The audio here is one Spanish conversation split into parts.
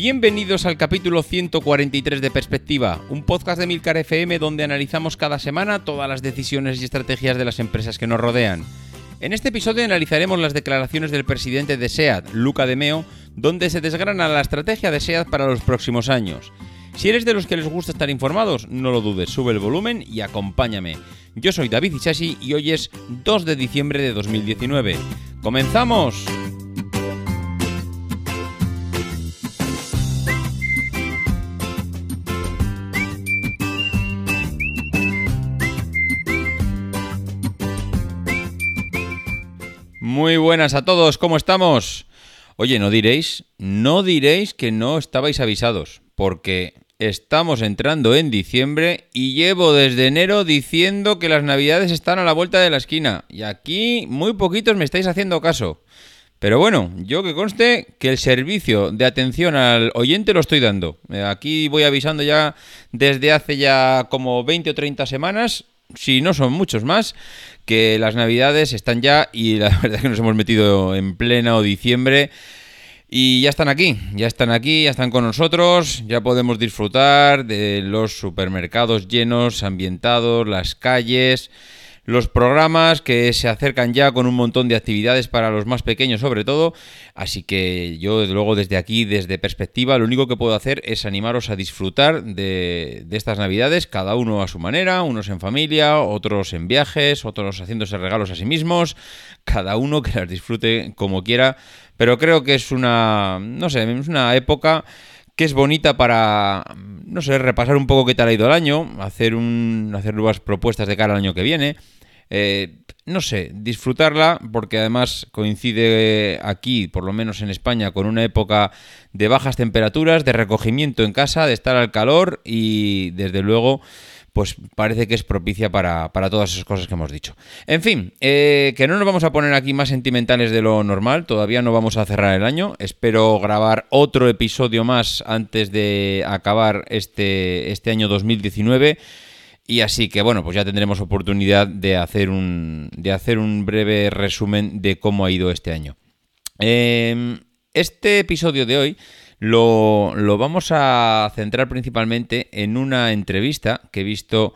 Bienvenidos al capítulo 143 de Perspectiva, un podcast de Milcar FM donde analizamos cada semana todas las decisiones y estrategias de las empresas que nos rodean. En este episodio analizaremos las declaraciones del presidente de SEAT, Luca de Meo, donde se desgrana la estrategia de SEAT para los próximos años. Si eres de los que les gusta estar informados, no lo dudes, sube el volumen y acompáñame. Yo soy David Ichashi y hoy es 2 de diciembre de 2019. ¡Comenzamos! Muy buenas a todos, ¿cómo estamos? Oye, no diréis, no diréis que no estabais avisados, porque estamos entrando en diciembre y llevo desde enero diciendo que las navidades están a la vuelta de la esquina, y aquí muy poquitos me estáis haciendo caso. Pero bueno, yo que conste que el servicio de atención al oyente lo estoy dando. Aquí voy avisando ya desde hace ya como 20 o 30 semanas si no son muchos más, que las navidades están ya y la verdad es que nos hemos metido en pleno diciembre. Y ya están aquí, ya están aquí, ya están con nosotros, ya podemos disfrutar de los supermercados llenos, ambientados, las calles, los programas que se acercan ya con un montón de actividades para los más pequeños sobre todo. Así que yo desde luego desde aquí, desde perspectiva, lo único que puedo hacer es animaros a disfrutar de, estas navidades, cada uno a su manera, unos en familia, otros en viajes, otros haciéndose regalos a sí mismos, cada uno que las disfrute como quiera. Pero creo que es una, no sé, es una época que es bonita para, no sé, repasar un poco qué tal ha ido el año, hacer, un, hacer nuevas propuestas de cara al año que viene. Eh, no sé, disfrutarla porque además coincide aquí, por lo menos en España, con una época de bajas temperaturas, de recogimiento en casa, de estar al calor y desde luego pues parece que es propicia para, todas esas cosas que hemos dicho. En fin, eh, que no nos vamos a poner aquí más sentimentales de lo normal, todavía no vamos a cerrar el año, espero grabar otro episodio más antes de acabar este, este año 2019. Y así que bueno, pues ya tendremos oportunidad de hacer un, de hacer un breve resumen de cómo ha ido este año. Em, este episodio de hoy lo, vamos a centrar principalmente en una entrevista que he visto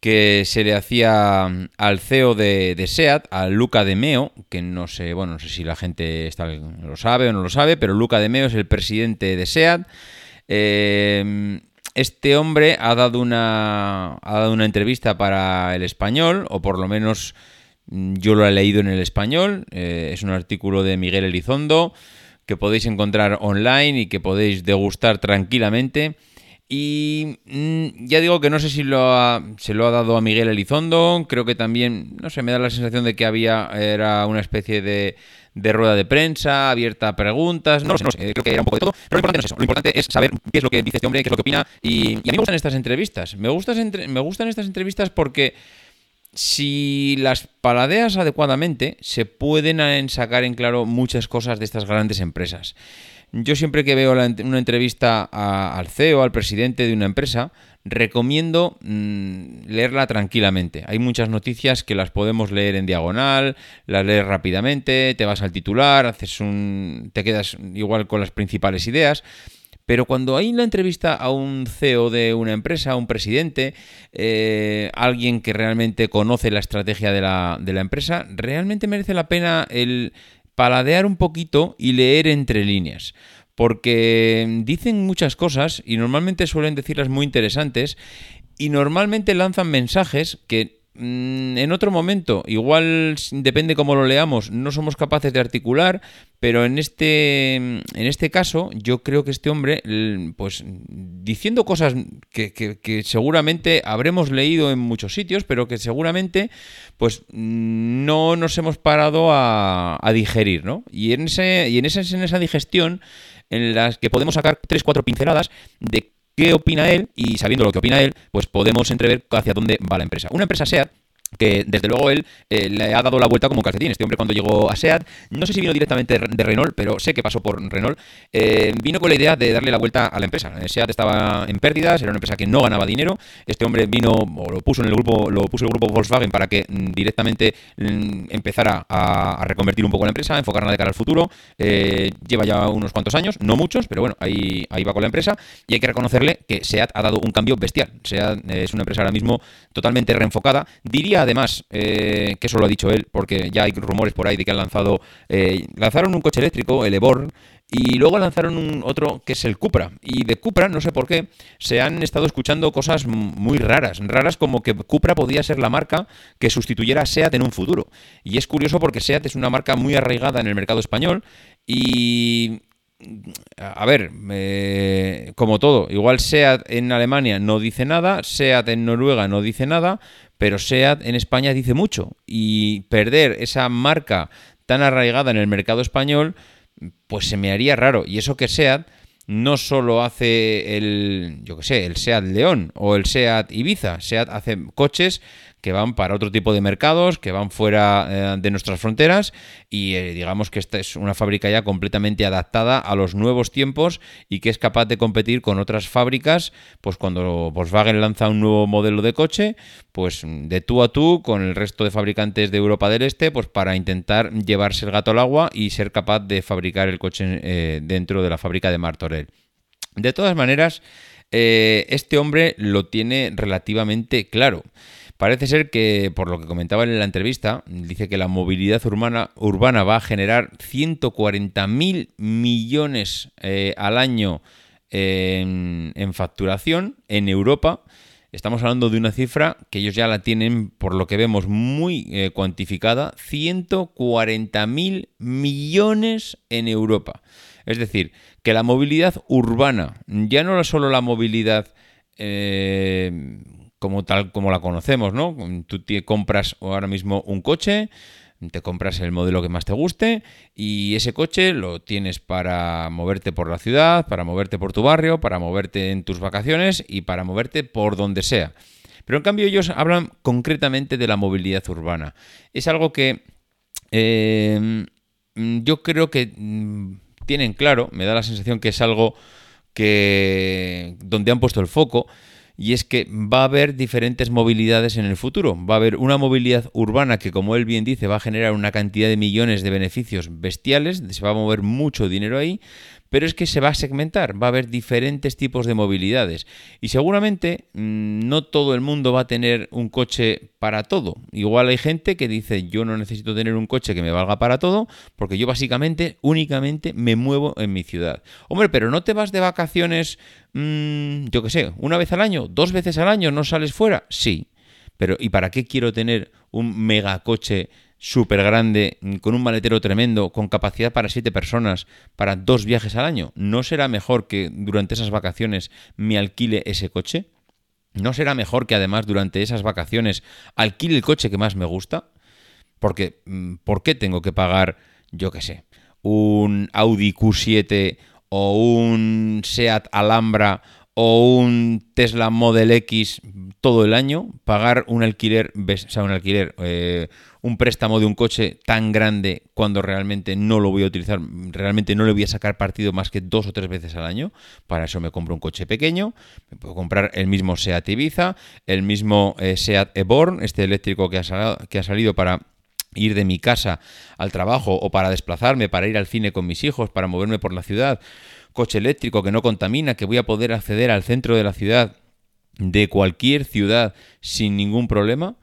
que se le hacía al CEO de, de, SEAT, a Luca de Meo, que no sé, bueno, no sé si la gente está, lo sabe o no lo sabe, pero Luca de Meo es el presidente de SEAT. Eh, este hombre ha dado una, ha dado una entrevista para el español, o por lo menos mm, yo lo he leído en el español. Eh, es un artículo de Miguel Elizondo que podéis encontrar online y que podéis degustar tranquilamente. Y mm, ya digo que no sé si se lo ha dado a Miguel Elizondo. Creo que también, no sé, me da la sensación de que había, era una especie de de rueda de prensa, abierta a preguntas, no lo sé, no sé, creo que era un poco de todo, pero lo importante no es eso, lo importante es saber qué es lo que dice este hombre, qué es lo que opina, y, a mí me gustan estas entrevistas, me gustan, me gustan estas entrevistas porque si las paladeas adecuadamente, se pueden sacar en claro muchas cosas de estas grandes empresas. Yo siempre que veo una entrevista al CEO, al presidente de una empresa, recomiendo mm, leerla tranquilamente. Hay muchas noticias que las podemos leer en diagonal, las lees rápidamente, te vas al titular, haces un, te quedas igual con las principales ideas. Pero cuando hay una entrevista a un CEO de una empresa, a un presidente, eh, alguien que realmente conoce la estrategia la, de la empresa, realmente merece la pena el paladear un poquito y leer entre líneas porque dicen muchas cosas y normalmente suelen decirlas muy interesantes y normalmente lanzan mensajes que Mm, en otro momento, igual depende cómo lo leamos, no somos capaces de articular, pero en este, en este caso yo creo que este hombre, pues diciendo cosas que, seguramente habremos leído en muchos sitios, pero que seguramente pues no nos hemos parado a, digerir, ¿no? Y en, ese, y en, esa, en esa digestión en las que podemos sacar tres, cuatro pinceladas de qué opina él y sabiendo lo que opina él, pues podemos entrever hacia dónde va la empresa. Una empresa SEAT que desde luego él eh, le ha dado la vuelta como calcetín. Este hombre cuando llegó a SEAT, no sé si vino directamente de Renault, pero sé que pasó por Renault, eh, vino con la idea de darle la vuelta a la empresa. Eh, SEAT estaba en pérdidas, era una empresa que no ganaba dinero. Este hombre vino o lo puso en el grupo, lo puso el grupo Volkswagen para que mm, directamente mm, empezara a, reconvertir un poco la empresa, enfocarla de cara al futuro. lleva ya unos cuantos años, no muchos, pero bueno, ahí, ahí va con la empresa. Y hay que reconocerle que SEAT ha dado un cambio bestial. SEAT es una empresa ahora mismo totalmente reenfocada. Diría además, eh, que eso lo ha dicho él, porque ya hay rumores por ahí de que han lanzado, eh, lanzaron un coche eléctrico, el Eborn, y luego lanzaron un otro que es el Cupra. Y de Cupra, no sé por qué, se han estado escuchando cosas muy raras. Raras como que Cupra podía ser la marca que sustituyera a SEAT en un futuro. Y es curioso porque SEAT es una marca muy arraigada en el mercado español y a ver, como todo, igual SEAT en Alemania no dice nada, SEAT en Noruega no dice nada, pero SEAT en España dice mucho. Y perder esa marca tan arraigada en el mercado español, pues se me haría raro. Y eso que SEAT no solo hace el, yo que sé, el SEAT León o el SEAT Ibiza, SEAT hace coches que van para otro tipo de mercados, que van fuera eh, de nuestras fronteras y eh, digamos que esta es una fábrica ya completamente adaptada a los nuevos tiempos y que es capaz de competir con otras fábricas, pues cuando Volkswagen lanza un nuevo modelo de coche, pues de tú a tú con el resto de fabricantes de Europa del Este, pues para intentar llevarse el gato al agua y ser capaz de fabricar el coche eh, dentro de la fábrica de Martorell. De todas maneras, este hombre lo tiene relativamente claro. Parece ser que, por lo que comentaba en la entrevista, dice que la movilidad urbana, urbana va a generar 140.000 millones eh, al año en, facturación en Europa. Estamos hablando de una cifra que ellos ya la tienen, por lo que vemos, muy eh, cuantificada, 140.000 millones en Europa. Es decir, que la movilidad urbana, ya no solo la movilidad eh, como tal como la conocemos, ¿no? Tú te compras ahora mismo un coche, te compras el modelo que más te guste y ese coche lo tienes para moverte por la ciudad, para moverte por tu barrio, para moverte en tus vacaciones y para moverte por donde sea. Pero en cambio ellos hablan concretamente de la movilidad urbana. Es algo que eh, yo creo que mm, tienen claro, me da la sensación que es algo que donde han puesto el foco y es que va a haber diferentes movilidades en el futuro. Va a haber una movilidad urbana que, como él bien dice, va a generar una cantidad de millones de beneficios bestiales, se va a mover mucho dinero ahí, pero es que se va a segmentar, va a haber diferentes tipos de movilidades y seguramente mm, no todo el mundo va a tener un coche para todo. Igual hay gente que dice yo no necesito tener un coche que me valga para todo porque yo básicamente únicamente me muevo en mi ciudad. Hombre, pero no te vas de vacaciones, mm, yo qué sé, una vez al año, dos veces al año, no sales fuera. Sí, pero ¿y para qué quiero tener un megacoche súper grande, con un maletero tremendo, con capacidad para siete personas, para dos viajes al año, ¿no será mejor que durante esas vacaciones me alquile ese coche? ¿No será mejor que además durante esas vacaciones alquile el coche que más me gusta? Porque, mm, ¿por qué tengo que pagar, yo qué sé, un Audi Q7 o un Seat Alhambra o un Tesla Model X todo el año, pagar un alquiler, sea, un alquiler, eh, un préstamo de un coche tan grande cuando realmente no lo voy a utilizar, realmente no le voy a sacar partido más que dos o tres veces al año. Para eso me compro un coche pequeño, me puedo comprar el mismo Seat Ibiza, el mismo eh, Seat Eborn, este eléctrico que ha, que ha salido para ir de mi casa al trabajo o para desplazarme, para ir al cine con mis hijos, para moverme por la ciudad coche eléctrico que no contamina, que voy a poder acceder al centro de la ciudad, de cualquier ciudad, sin ningún problema.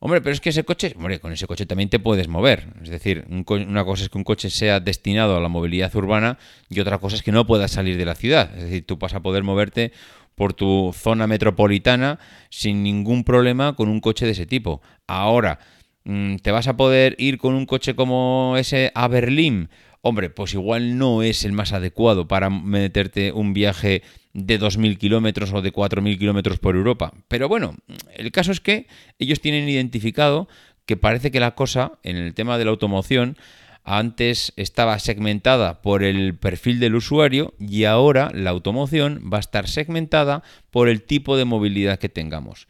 Hombre, pero es que ese coche, hombre, con ese coche también te puedes mover. Es decir, una cosa es que un coche sea destinado a la movilidad urbana y otra cosa es que no puedas salir de la ciudad. Es decir, tú vas a poder moverte por tu zona metropolitana sin ningún problema con un coche de ese tipo. Ahora, mm, ¿te vas a poder ir con un coche como ese a Berlín? Hombre, pues igual no es el más adecuado para meterte un viaje de 2.000 kilómetros o de 4.000 kilómetros por Europa. Pero bueno, el caso es que ellos tienen identificado que parece que la cosa en el tema de la automoción antes estaba segmentada por el perfil del usuario y ahora la automoción va a estar segmentada por el tipo de movilidad que tengamos.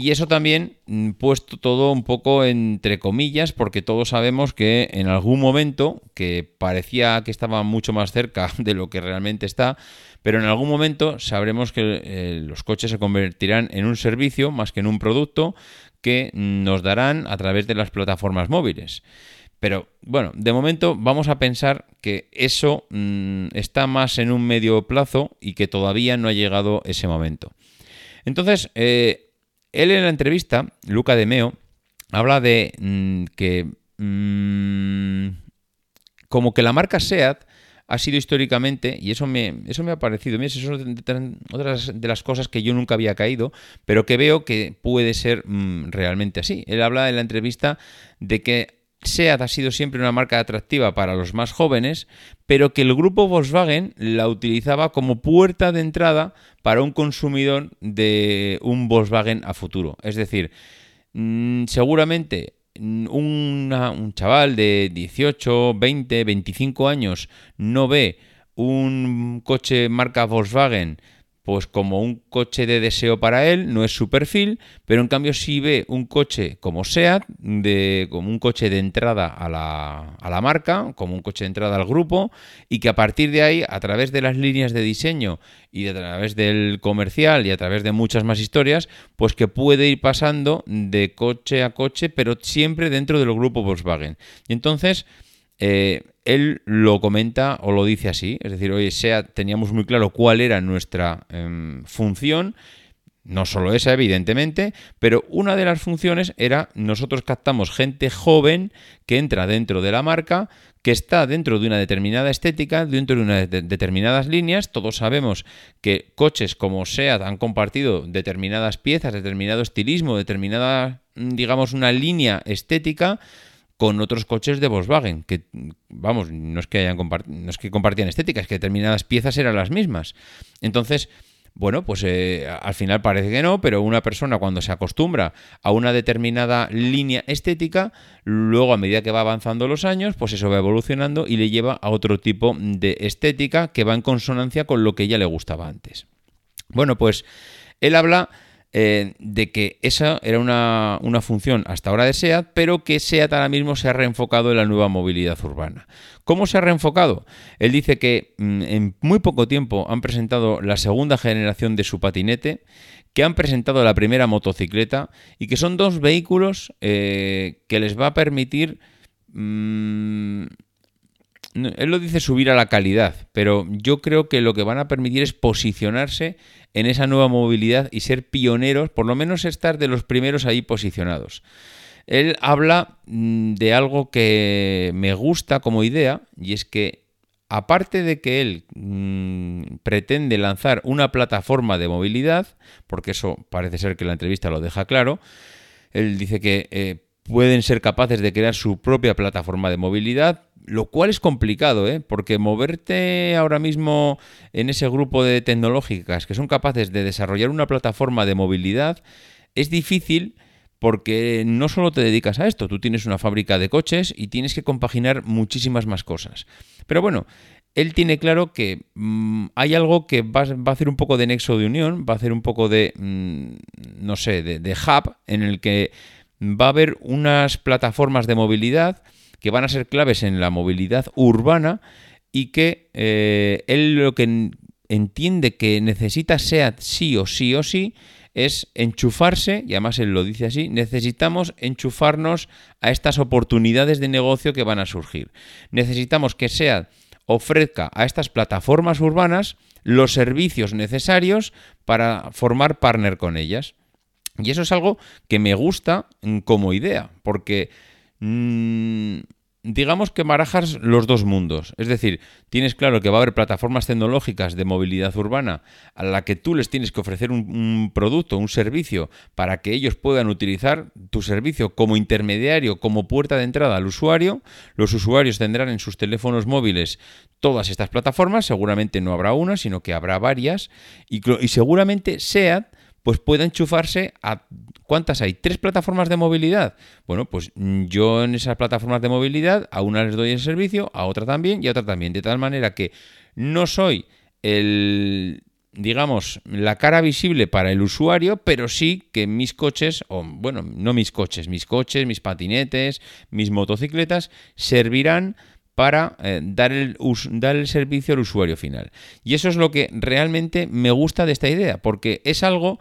Y eso también mm, puesto todo un poco entre comillas, porque todos sabemos que en algún momento, que parecía que estaba mucho más cerca de lo que realmente está, pero en algún momento sabremos que eh, los coches se convertirán en un servicio más que en un producto que nos darán a través de las plataformas móviles. Pero bueno, de momento vamos a pensar que eso mm, está más en un medio plazo y que todavía no ha llegado ese momento. Entonces, eh, él en la entrevista, Luca de Meo, habla de mm, que mm, como que la marca SEAT ha sido históricamente, y eso me, eso me ha parecido, eso son otras de las cosas que yo nunca había caído, pero que veo que puede ser realmente así. Él habla en la entrevista de que SEAT ha sido siempre una marca atractiva para los más jóvenes, pero que el grupo Volkswagen la utilizaba como puerta de entrada para un consumidor de un Volkswagen a futuro. Es decir, mm, seguramente un chaval de 18, 20, 25 años no ve un coche marca Volkswagen pues como un coche de deseo para él, no es su perfil, pero en cambio si ve un coche como SEAT, de, como un coche de entrada a la, a la marca, como un coche de entrada al grupo, y que a partir de ahí, a través de las líneas de diseño y a través del comercial y a través de muchas más historias, pues que puede ir pasando de coche a coche, pero siempre dentro del grupo Volkswagen. Y entonces... Eh, él lo comenta o lo dice así, es decir, oye, sea, teníamos muy claro cuál era nuestra em, función, no solo esa, evidentemente, pero una de las funciones era nosotros captamos gente joven que entra dentro de la marca, que está dentro de una determinada estética, dentro de unas determinadas líneas. Todos sabemos que coches como SEAT han compartido determinadas piezas, determinado estilismo, determinada, digamos, una línea estética con otros coches de Volkswagen, que vamos, no es que hayan no es que compartían estética, es que determinadas piezas eran las mismas. Entonces, bueno, pues eh, al final parece que no, pero una persona cuando se acostumbra a una determinada línea estética, luego a medida que va avanzando los años, pues eso va evolucionando y le lleva a otro tipo de estética que va en consonancia con lo que ya le gustaba antes. Bueno, pues él habla eh, de que esa era una, función hasta ahora de SEAT, pero que SEAT ahora mismo se ha reenfocado en la nueva movilidad urbana. ¿Cómo se ha reenfocado? Él dice que mm, en muy poco tiempo han presentado la segunda generación de su patinete, que han presentado la primera motocicleta y que son dos vehículos eh, que les va a permitir... Mm, él lo dice subir a la calidad, pero yo creo que lo que van a permitir es posicionarse en esa nueva movilidad y ser pioneros, por lo menos estar de los primeros ahí posicionados. Él habla mm, de algo que me gusta como idea y es que aparte de que él mm, pretende lanzar una plataforma de movilidad, porque eso parece ser que la entrevista lo deja claro, él dice que eh, pueden ser capaces de crear su propia plataforma de movilidad, lo cual es complicado, ¿eh? porque moverte ahora mismo en ese grupo de tecnológicas que son capaces de desarrollar una plataforma de movilidad es difícil porque no solo te dedicas a esto, tú tienes una fábrica de coches y tienes que compaginar muchísimas más cosas. Pero bueno, él tiene claro que mm, hay algo que va, a hacer un poco de nexo de unión, va a hacer un poco de, mm, no sé, de hub en el que va a haber unas plataformas de movilidad que van a ser claves en la movilidad urbana y que eh, él lo que entiende que necesita SEAT sí o sí o sí es enchufarse, y además él lo dice así, necesitamos enchufarnos a estas oportunidades de negocio que van a surgir. Necesitamos que SEAT ofrezca a estas plataformas urbanas los servicios necesarios para formar partner con ellas. Y eso es algo que me gusta como idea, porque mm, digamos que barajas los dos mundos. Es decir, tienes claro que va a haber plataformas tecnológicas de movilidad urbana a la que tú les tienes que ofrecer un, producto, un servicio, para que ellos puedan utilizar tu servicio como intermediario, como puerta de entrada al usuario. Los usuarios tendrán en sus teléfonos móviles todas estas plataformas, seguramente no habrá una, sino que habrá varias, y, y seguramente SEAT pues pueda enchufarse a... ¿Cuántas hay? ¿Tres plataformas de movilidad? Bueno, pues yo en esas plataformas de movilidad a una les doy el servicio, a otra también y a otra también. De tal manera que no soy el digamos, la cara visible para el usuario, pero sí que mis coches, o bueno, no mis coches, mis coches, mis patinetes, mis motocicletas, servirán para eh, dar, el, dar el servicio al usuario final. Y eso es lo que realmente me gusta de esta idea, porque es algo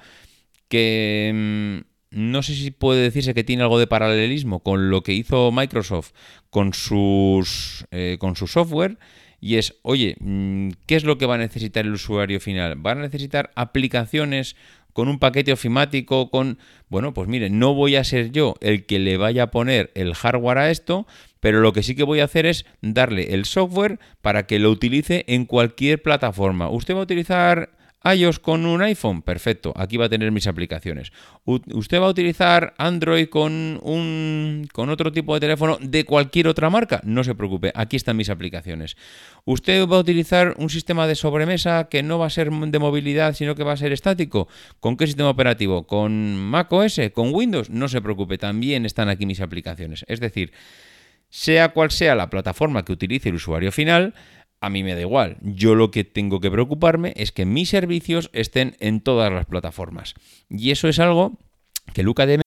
que mm, no sé si puede decirse que tiene algo de paralelismo con lo que hizo Microsoft con, sus, eh, con su software. Y es, oye, mm, ¿qué es lo que va a necesitar el usuario final? ¿Va a necesitar aplicaciones con un paquete ofimático, con... Bueno, pues mire, no voy a ser yo el que le vaya a poner el hardware a esto, pero lo que sí que voy a hacer es darle el software para que lo utilice en cualquier plataforma. Usted va a utilizar iOS con un iPhone, perfecto, aquí va a tener mis aplicaciones. ¿Usted va a utilizar Android con, un, con otro tipo de teléfono de cualquier otra marca? No se preocupe, aquí están mis aplicaciones. ¿Usted va a utilizar un sistema de sobremesa que no va a ser de movilidad, sino que va a ser estático? ¿Con qué sistema operativo? ¿Con Mac OS? ¿Con Windows? No se preocupe, también están aquí mis aplicaciones. Es decir, sea cual sea la plataforma que utilice el usuario final, a mí me da igual. Yo lo que tengo que preocuparme es que mis servicios estén en todas las plataformas. Y eso es algo que Luca de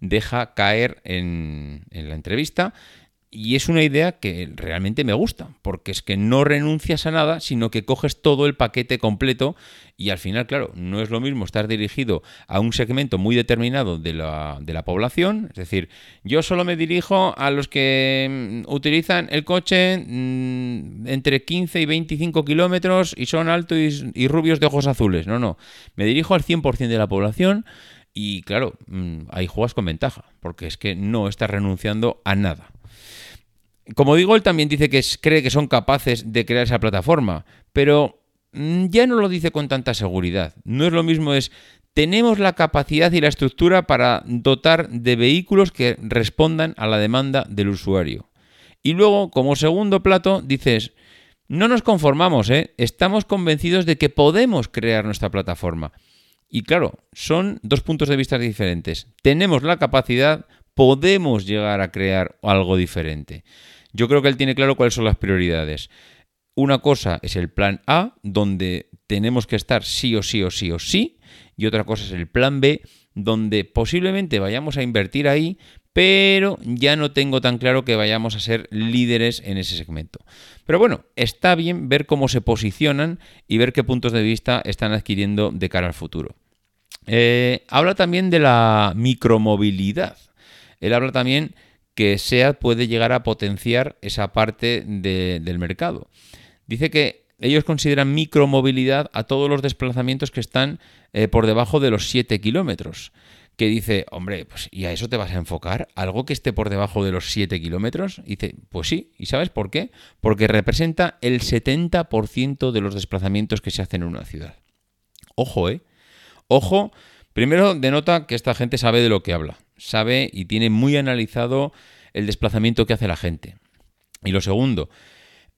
deja caer en, la entrevista y es una idea que realmente me gusta, porque es que no renuncias a nada, sino que coges todo el paquete completo y al final, claro, no es lo mismo estar dirigido a un segmento muy determinado de la, de la población, es decir, yo solo me dirijo a los que mm, utilizan el coche mm, entre 15 y 25 kilómetros y son altos y rubios de ojos azules, no, no, me dirijo al 100% de la población y claro, mm, ahí juegas con ventaja, porque es que no estás renunciando a nada. Como digo, él también dice que cree que son capaces de crear esa plataforma, pero mm, ya no lo dice con tanta seguridad. No es lo mismo, es tenemos la capacidad y la estructura para dotar de vehículos que respondan a la demanda del usuario. Y luego, como segundo plato, dices, no nos conformamos, ¿eh? estamos convencidos de que podemos crear nuestra plataforma. Y claro, son dos puntos de vista diferentes. Tenemos la capacidad, podemos llegar a crear algo diferente. Yo creo que él tiene claro cuáles son las prioridades. Una cosa es el plan A, donde tenemos que estar sí o sí o sí o sí, y otra cosa es el plan B, donde posiblemente vayamos a invertir ahí, pero ya no tengo tan claro que vayamos a ser líderes en ese segmento. Pero bueno, está bien ver cómo se posicionan y ver qué puntos de vista están adquiriendo de cara al futuro. Eh, habla también de la micromovilidad. Él habla también que SEAT puede llegar a potenciar esa parte del mercado. Dice que ellos consideran micromovilidad a todos los desplazamientos que están eh, por debajo de los 7 kilómetros que dice, hombre, pues ¿y a eso te vas a enfocar? ¿Algo que esté por debajo de los 7 kilómetros? dice, pues sí, ¿y sabes por qué? Porque representa el 70% de los desplazamientos que se hacen en una ciudad. Ojo, ¿eh? Ojo, primero denota que esta gente sabe de lo que habla, sabe y tiene muy analizado el desplazamiento que hace la gente. Y lo segundo,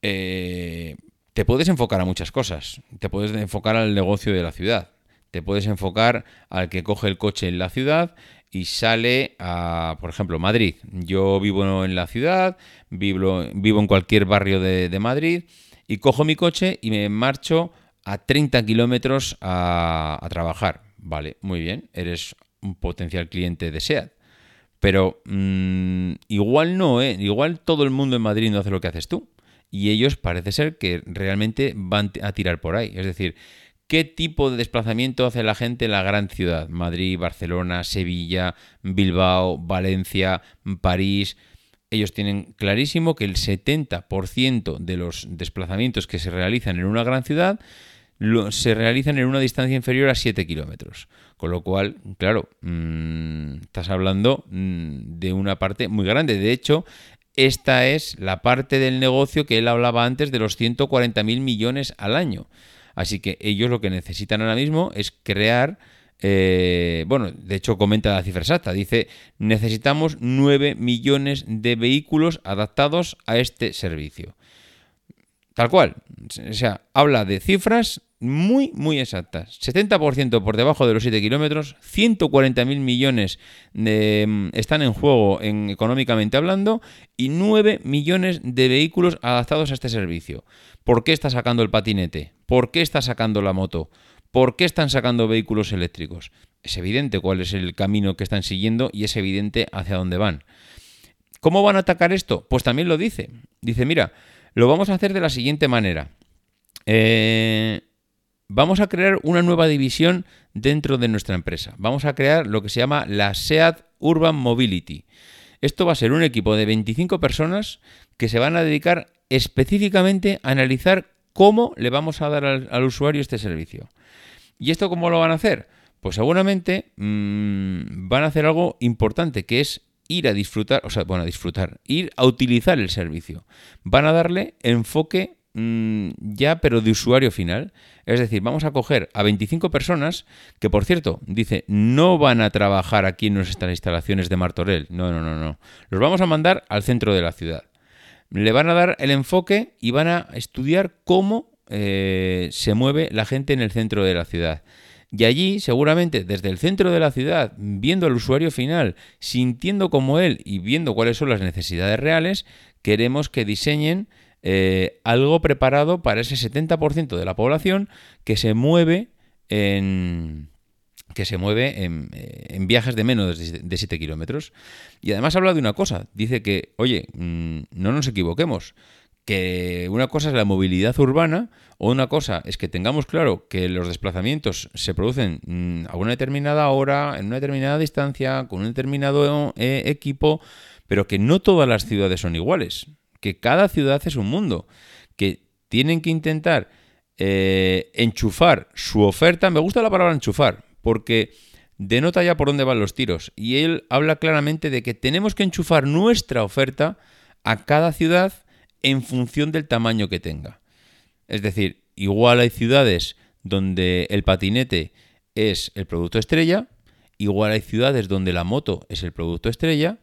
eh, te puedes enfocar a muchas cosas, te puedes enfocar al negocio de la ciudad, te puedes enfocar al que coge el coche en la ciudad y sale a, por ejemplo, Madrid. Yo vivo en la ciudad, vivo, vivo en cualquier barrio de, Madrid y cojo mi coche y me marcho a 30 kilómetros a, trabajar. Vale, muy bien, eres un potencial cliente de SEAT. Pero mm, igual no, ¿eh? igual todo el mundo en Madrid no hace lo que haces tú. Y ellos parece ser que realmente van a tirar por ahí. Es decir, ¿Qué tipo de desplazamiento hace la gente en la gran ciudad? Madrid, Barcelona, Sevilla, Bilbao, Valencia, París. Ellos tienen clarísimo que el 70% de los desplazamientos que se realizan en una gran ciudad se realizan en una distancia inferior a 7 kilómetros. Con lo cual, claro, mm, estás hablando mm, de una parte muy grande. De hecho, esta es la parte del negocio que él hablaba antes de los 140.000 millones al año. Así que ellos lo que necesitan ahora mismo es crear, eh, bueno, de hecho comenta la cifra exacta, dice, necesitamos 9 millones de vehículos adaptados a este servicio. Tal cual. O sea, habla de cifras muy, muy exactas. 70% por debajo de los 7 kilómetros, 140.000 millones mm, están en juego en, económicamente hablando y 9 millones de vehículos adaptados a este servicio. ¿Por qué está sacando el patinete? ¿Por qué está sacando la moto? ¿Por qué están sacando vehículos eléctricos? Es evidente cuál es el camino que están siguiendo y es evidente hacia dónde van. ¿Cómo van a atacar esto? Pues también lo dice. Dice, mira, lo vamos a hacer de la siguiente manera. Eh, vamos a crear una nueva división dentro de nuestra empresa. Vamos a crear lo que se llama la SEAT Urban Mobility. Esto va a ser un equipo de 25 personas que se van a dedicar específicamente analizar cómo le vamos a dar al, usuario este servicio. ¿Y esto cómo lo van a hacer? Pues seguramente mm, van a hacer algo importante, que es ir a disfrutar, o sea, bueno, a disfrutar, ir a utilizar el servicio. Van a darle enfoque mm, ya, pero de usuario final. Es decir, vamos a coger a 25 personas que, por cierto, dice, no van a trabajar aquí en nuestras instalaciones de Martorell. No, no, no, no. Los vamos a mandar al centro de la ciudad. Le van a dar el enfoque y van a estudiar cómo eh, se mueve la gente en el centro de la ciudad. Y allí, seguramente, desde el centro de la ciudad, viendo al usuario final, sintiendo como él y viendo cuáles son las necesidades reales, queremos que diseñen eh, algo preparado para ese 70% de la población que se mueve en que se mueve en, eh, viajes de menos de 7 kilómetros. Y además habla de una cosa, dice que, oye, mm, no nos equivoquemos, que una cosa es la movilidad urbana o una cosa es que tengamos claro que los desplazamientos se producen mm, a una determinada hora, en una determinada distancia, con un determinado eh, equipo, pero que no todas las ciudades son iguales, que cada ciudad es un mundo, que tienen que intentar eh, enchufar su oferta, me gusta la palabra enchufar, porque denota ya por dónde van los tiros, y él habla claramente de que tenemos que enchufar nuestra oferta a cada ciudad, en función del tamaño que tenga. Es decir, igual hay ciudades donde el patinete es el producto estrella, igual hay ciudades donde la moto es el producto estrella,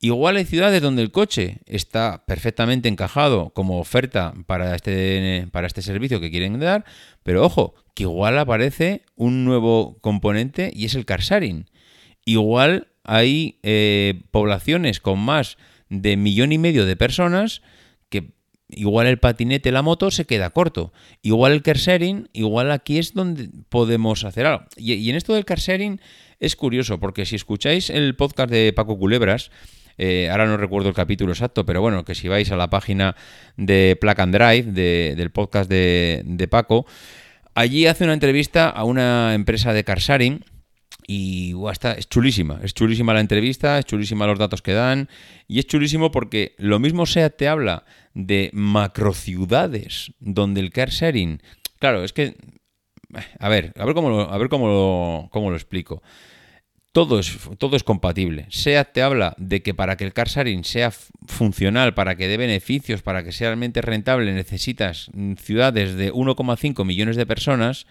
igual hay ciudades donde el coche está perfectamente encajado como oferta para este, para este servicio que quieren dar, pero ojo, que igual aparece un nuevo componente y es el car sharing. Igual hay eh, poblaciones con más de millón y medio de personas que igual el patinete, la moto se queda corto. Igual el car sharing, igual aquí es donde podemos hacer algo. Y, en esto del car sharing es curioso, porque si escucháis el podcast de Paco Culebras, eh, ahora no recuerdo el capítulo exacto, pero bueno, que si vais a la página de Plug and Drive, del podcast de, de Paco, allí hace una entrevista a una empresa de car sharing y está, es chulísima, es chulísima la entrevista, es chulísima los datos que dan y es chulísimo porque lo mismo SEAT te habla de macrociudades donde el car sharing, claro, es que, a ver, a ver cómo lo, a ver cómo cómo lo explico. Todo es, compatible. SEAT te habla de que para que el car sharing sea funcional, para que dé beneficios, para que sea realmente rentable, necesitas ciudades de 1,5 millones de personas.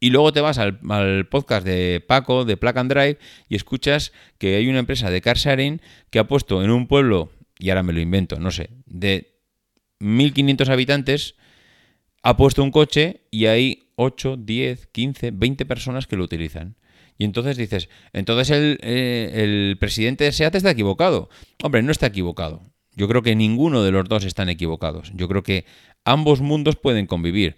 Y luego te vas al, podcast de Paco, de Plug and Drive, y escuchas que hay una empresa de car sharing que ha puesto en un pueblo, y ahora me lo invento, no sé, de 1.500 habitantes, ha puesto un coche y hay 8, 10, 15, 20 personas que lo utilizan. Y entonces dices, entonces el, eh, presidente de SEAT está equivocado. Hombre, no está equivocado. Yo creo que ninguno de los dos están equivocados. Yo creo que ambos mundos pueden convivir.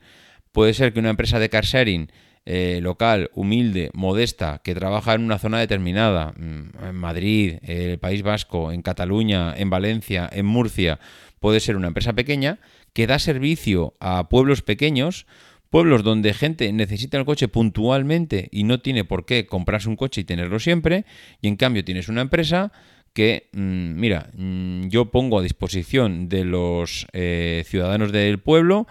Puede ser que una empresa de car sharing eh, local, humilde, modesta, que trabaja en una zona determinada, mm, en Madrid, el País Vasco, en Cataluña, en Valencia, en Murcia, puede ser una empresa pequeña que da servicio a pueblos pequeños, pueblos donde gente necesita el coche puntualmente y no tiene por qué comprarse un coche y tenerlo siempre, y en cambio tienes una empresa que, mm, mira, mm, yo pongo a disposición de los eh, ciudadanos del pueblo,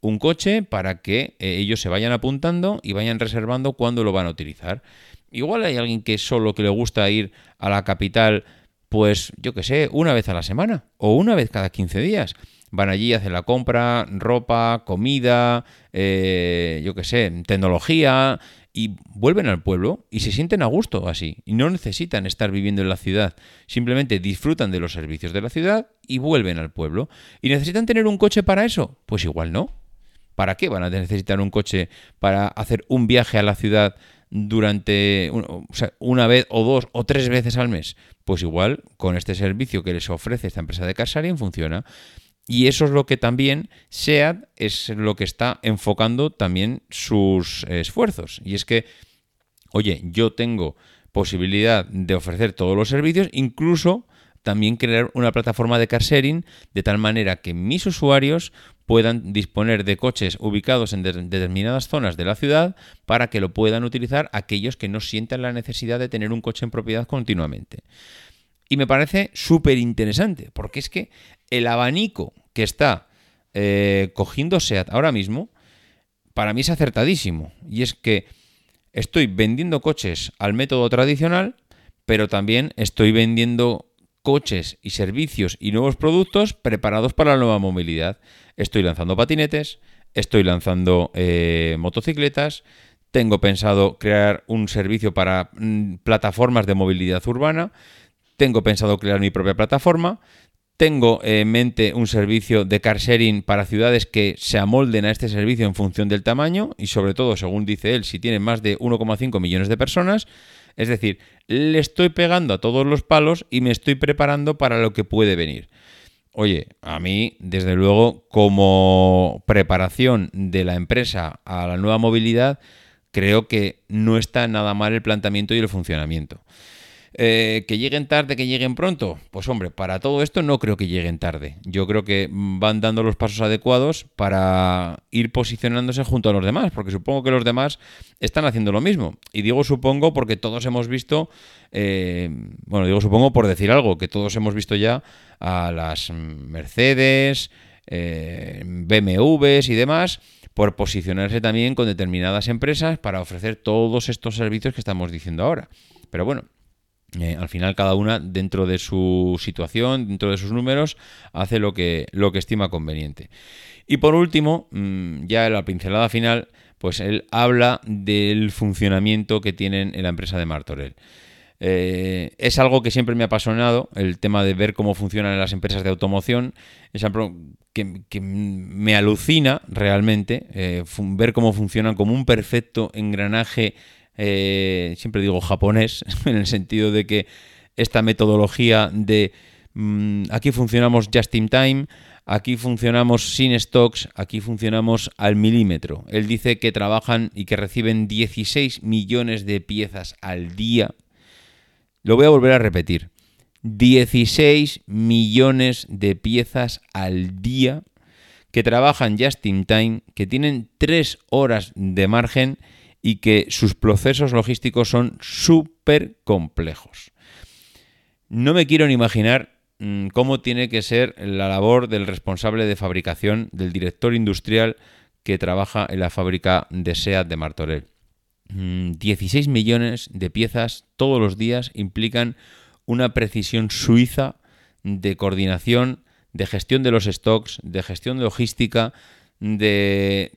un coche para que eh, ellos se vayan apuntando y vayan reservando cuándo lo van a utilizar. Igual hay alguien que solo que le gusta ir a la capital, pues yo que sé, una vez a la semana o una vez cada 15 días. Van allí, hacen la compra, ropa, comida, eh, yo que sé, tecnología, y vuelven al pueblo y se sienten a gusto así. Y no necesitan estar viviendo en la ciudad. Simplemente disfrutan de los servicios de la ciudad y vuelven al pueblo. ¿Y necesitan tener un coche para eso? Pues igual no. ¿Para qué van a necesitar un coche para hacer un viaje a la ciudad durante una vez o dos o tres veces al mes? Pues igual con este servicio que les ofrece esta empresa de Carsarian funciona. Y eso es lo que también SEAT es lo que está enfocando también sus esfuerzos. Y es que, oye, yo tengo posibilidad de ofrecer todos los servicios, incluso también crear una plataforma de car sharing de tal manera que mis usuarios puedan disponer de coches ubicados en determinadas zonas de la ciudad para que lo puedan utilizar aquellos que no sientan la necesidad de tener un coche en propiedad continuamente. Y me parece súper interesante, porque es que el abanico que está eh, cogiendo SEAT ahora mismo, para mí es acertadísimo. Y es que estoy vendiendo coches al método tradicional, pero también estoy vendiendo coches y servicios y nuevos productos preparados para la nueva movilidad. Estoy lanzando patinetes, estoy lanzando eh, motocicletas, tengo pensado crear un servicio para mm, plataformas de movilidad urbana, tengo pensado crear mi propia plataforma, tengo en mente un servicio de car sharing para ciudades que se amolden a este servicio en función del tamaño y sobre todo, según dice él, si tienen más de 1,5 millones de personas. Es decir, le estoy pegando a todos los palos y me estoy preparando para lo que puede venir. Oye, a mí, desde luego, como preparación de la empresa a la nueva movilidad, creo que no está nada mal el planteamiento y el funcionamiento. Eh, ¿Que lleguen tarde, que lleguen pronto? Pues hombre, para todo esto no creo que lleguen tarde. Yo creo que van dando los pasos adecuados para ir posicionándose junto a los demás, porque supongo que los demás están haciendo lo mismo. Y digo supongo porque todos hemos visto, eh, bueno, digo supongo por decir algo, que todos hemos visto ya a las Mercedes, eh, BMWs y demás, por posicionarse también con determinadas empresas para ofrecer todos estos servicios que estamos diciendo ahora. Pero bueno, eh, al final cada una dentro de su situación, dentro de sus números, hace lo que, lo que estima conveniente. Y por último, mm, ya en la pincelada final, pues él habla del funcionamiento que tienen en la empresa de Martorell. Eh, es algo que siempre me ha apasionado, el tema de ver cómo funcionan las empresas de automoción. Es algo que, me alucina realmente, eh, ver cómo funcionan como un perfecto engranaje eh, siempre digo japonés, en el sentido de que esta metodología de mm, aquí funcionamos just in time, aquí funcionamos sin stocks, aquí funcionamos al milímetro. Él dice que trabajan y que reciben 16 millones de piezas al día. Lo voy a volver a repetir. 16 millones de piezas al día que trabajan just in time, que tienen 3 horas de margen y que sus procesos logísticos son súper complejos. No me quiero ni imaginar mm, cómo tiene que ser la labor del responsable de fabricación, del director industrial que trabaja en la fábrica de SEAT de Martorell. 16 mm, millones de piezas todos los días implican una precisión suiza de coordinación, de gestión de los stocks, de gestión logística, de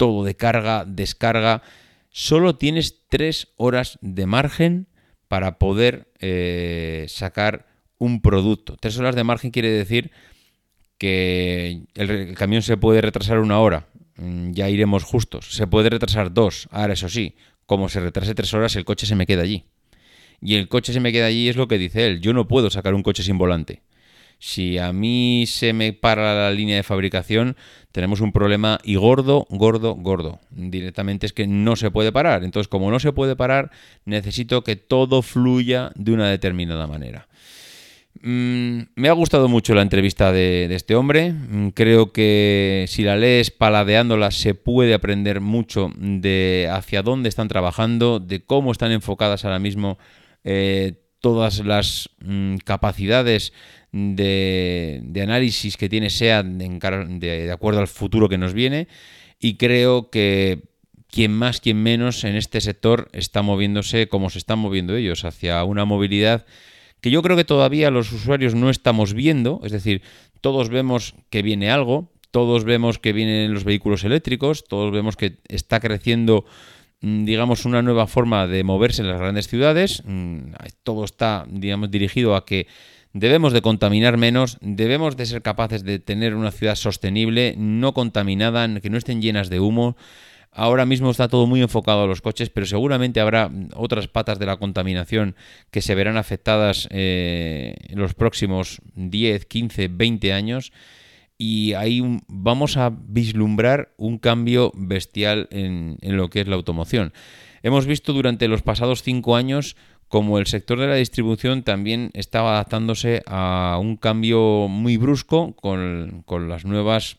todo, de carga, descarga. Solo tienes tres horas de margen para poder eh, sacar un producto. Tres horas de margen quiere decir que el, camión se puede retrasar una hora, mm, ya iremos justos. Se puede retrasar dos, ahora eso sí, como se retrase tres horas, el coche se me queda allí. Y el coche se me queda allí es lo que dice él, yo no puedo sacar un coche sin volante. Si a mí se me para la línea de fabricación, tenemos un problema y gordo, gordo, gordo. Directamente es que no se puede parar. Entonces, como no se puede parar, necesito que todo fluya de una determinada manera. Mm, me ha gustado mucho la entrevista de, este hombre. Mm, creo que si la lees paladeándola se puede aprender mucho de hacia dónde están trabajando, de cómo están enfocadas ahora mismo eh, todas las mm, capacidades de, análisis que tiene SEA de, acuerdo al futuro que nos viene. Y creo que quien más, quien menos en este sector está moviéndose como se están moviendo ellos, hacia una movilidad que yo creo que todavía los usuarios no estamos viendo, es decir, todos vemos que viene algo, todos vemos que vienen los vehículos eléctricos, todos vemos que está creciendo digamos una nueva forma de moverse en las grandes ciudades, mm, todo está digamos dirigido a que Debemos de contaminar menos, debemos de ser capaces de tener una ciudad sostenible, no contaminada, que no estén llenas de humo. Ahora mismo está todo muy enfocado a los coches, pero seguramente habrá otras patas de la contaminación que se verán afectadas eh, en los próximos 10, 15, 20 años. Y ahí vamos a vislumbrar un cambio bestial en, lo que es la automoción. Hemos visto durante los pasados cinco años como el sector de la distribución también estaba adaptándose a un cambio muy brusco con, las nuevas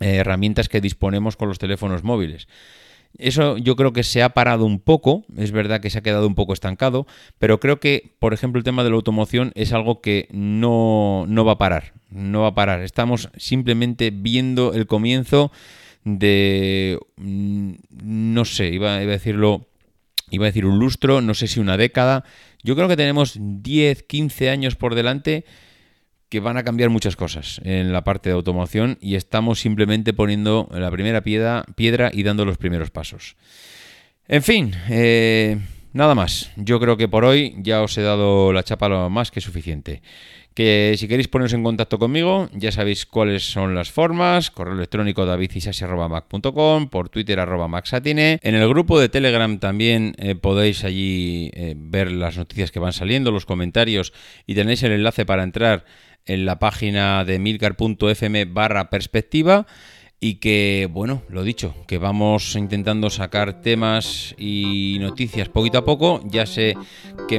eh, herramientas que disponemos con los teléfonos móviles. Eso yo creo que se ha parado un poco, es verdad que se ha quedado un poco estancado, pero creo que, por ejemplo, el tema de la automoción es algo que no, no va a parar, no va a parar. Estamos simplemente viendo el comienzo de, mm, no sé, iba, iba a decirlo iba a decir un lustro, no sé si una década. Yo creo que tenemos 10, 15 años por delante que van a cambiar muchas cosas en la parte de automoción y estamos simplemente poniendo la primera piedra, piedra y dando los primeros pasos. En fin, eh, nada más. Yo creo que por hoy ya os he dado la chapa más que suficiente. Que si queréis poneros en contacto conmigo, ya sabéis cuáles son las formas. Correo electrónico davidisasi.mac.com, por Twitter arroba maxatine. En el grupo de Telegram también eh, podéis allí eh, ver las noticias que van saliendo, los comentarios y tenéis el enlace para entrar en la página de milcar.fm barra perspectiva y que, bueno, lo dicho, que vamos intentando sacar temas y noticias poquito a poco. Ya sé que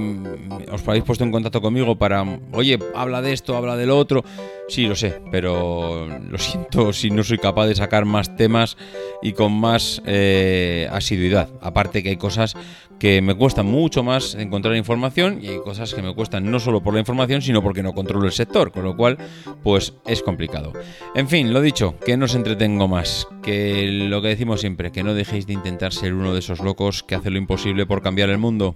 os habéis puesto en contacto conmigo para, oye, habla de esto, habla de lo otro. Sí, lo sé, pero lo siento si no soy capaz de sacar más temas y con más eh, asiduidad. Aparte que hay cosas que me cuesta mucho más encontrar información y hay cosas que me cuestan no solo por la información, sino porque no controlo el sector, con lo cual, pues es complicado. En fin, lo dicho, que no os entretengo más, que lo que decimos siempre, que no dejéis de intentar ser uno de esos locos que hace lo imposible por cambiar el mundo.